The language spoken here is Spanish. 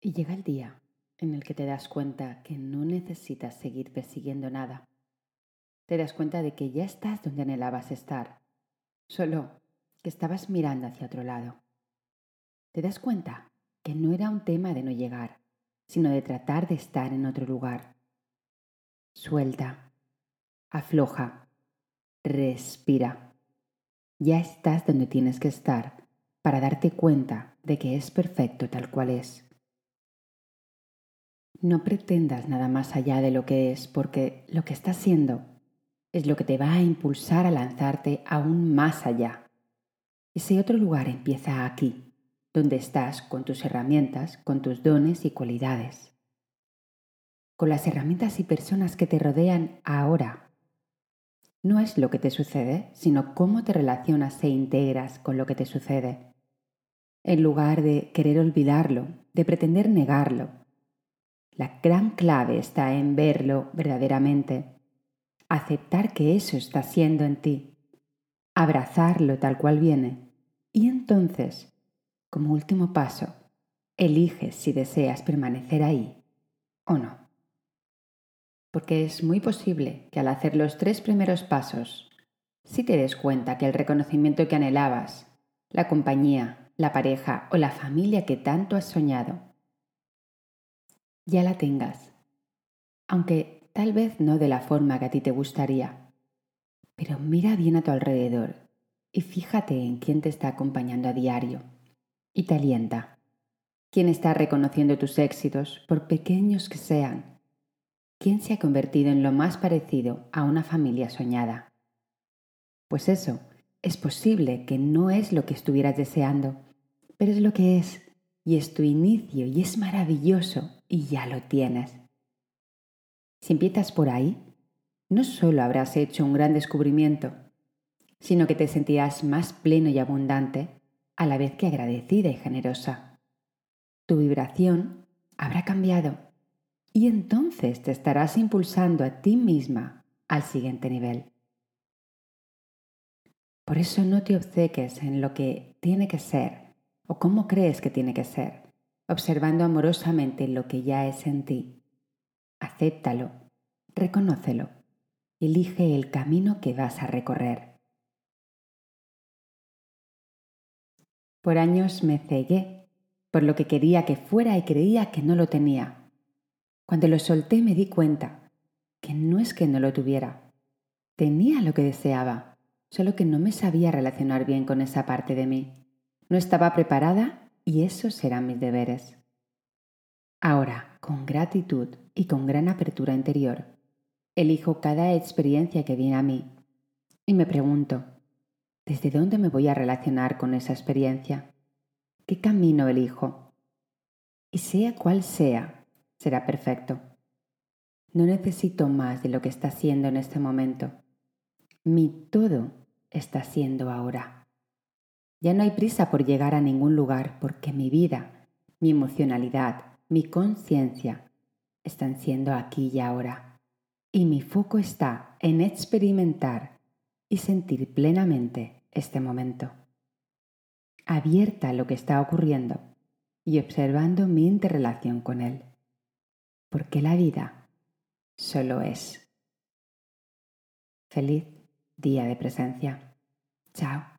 Y llega el día en el que te das cuenta que no necesitas seguir persiguiendo nada. Te das cuenta de que ya estás donde anhelabas estar, solo que estabas mirando hacia otro lado. Te das cuenta que no era un tema de no llegar, sino de tratar de estar en otro lugar. Suelta, afloja, respira. Ya estás donde tienes que estar para darte cuenta de que es perfecto tal cual es. No pretendas nada más allá de lo que es, porque lo que estás siendo es lo que te va a impulsar a lanzarte aún más allá. Ese otro lugar empieza aquí, donde estás con tus herramientas, con tus dones y cualidades. Con las herramientas y personas que te rodean ahora. No es lo que te sucede, sino cómo te relacionas e integras con lo que te sucede. En lugar de querer olvidarlo, de pretender negarlo, la gran clave está en verlo verdaderamente, aceptar que eso está siendo en ti, abrazarlo tal cual viene. Y entonces, como último paso, eliges si deseas permanecer ahí o no. Porque es muy posible que al hacer los tres primeros pasos, si te des cuenta que el reconocimiento que anhelabas, la compañía, la pareja o la familia que tanto has soñado, ya la tengas, aunque tal vez no de la forma que a ti te gustaría. Pero mira bien a tu alrededor y fíjate en quién te está acompañando a diario y te alienta. ¿Quién está reconociendo tus éxitos, por pequeños que sean? ¿Quién se ha convertido en lo más parecido a una familia soñada? Pues eso, es posible que no es lo que estuvieras deseando, pero es lo que es y es tu inicio y es maravilloso y ya lo tienes. Si empiezas por ahí, no solo habrás hecho un gran descubrimiento, sino que te sentirás más pleno y abundante a la vez que agradecida y generosa. Tu vibración habrá cambiado y entonces te estarás impulsando a ti misma al siguiente nivel. Por eso no te obceques en lo que tiene que ser o cómo crees que tiene que ser, observando amorosamente lo que ya es en ti. Acéptalo, reconócelo, elige el camino que vas a recorrer. Por años me cegué por lo que quería que fuera y creía que no lo tenía. Cuando lo solté me di cuenta que no es que no lo tuviera. Tenía lo que deseaba, solo que no me sabía relacionar bien con esa parte de mí. No estaba preparada y esos serán mis deberes. Ahora, con gratitud y con gran apertura interior, elijo cada experiencia que viene a mí y me pregunto, ¿desde dónde me voy a relacionar con esa experiencia? ¿Qué camino elijo? Y sea cual sea, será perfecto. No necesito más de lo que está siendo en este momento. Mi todo está siendo ahora. Ya no hay prisa por llegar a ningún lugar porque mi vida, mi emocionalidad, mi conciencia están siendo aquí y ahora. Y mi foco está en experimentar y sentir plenamente este momento. Abierta a lo que está ocurriendo y observando mi interrelación con él. Porque la vida solo es. Feliz día de presencia. Chao.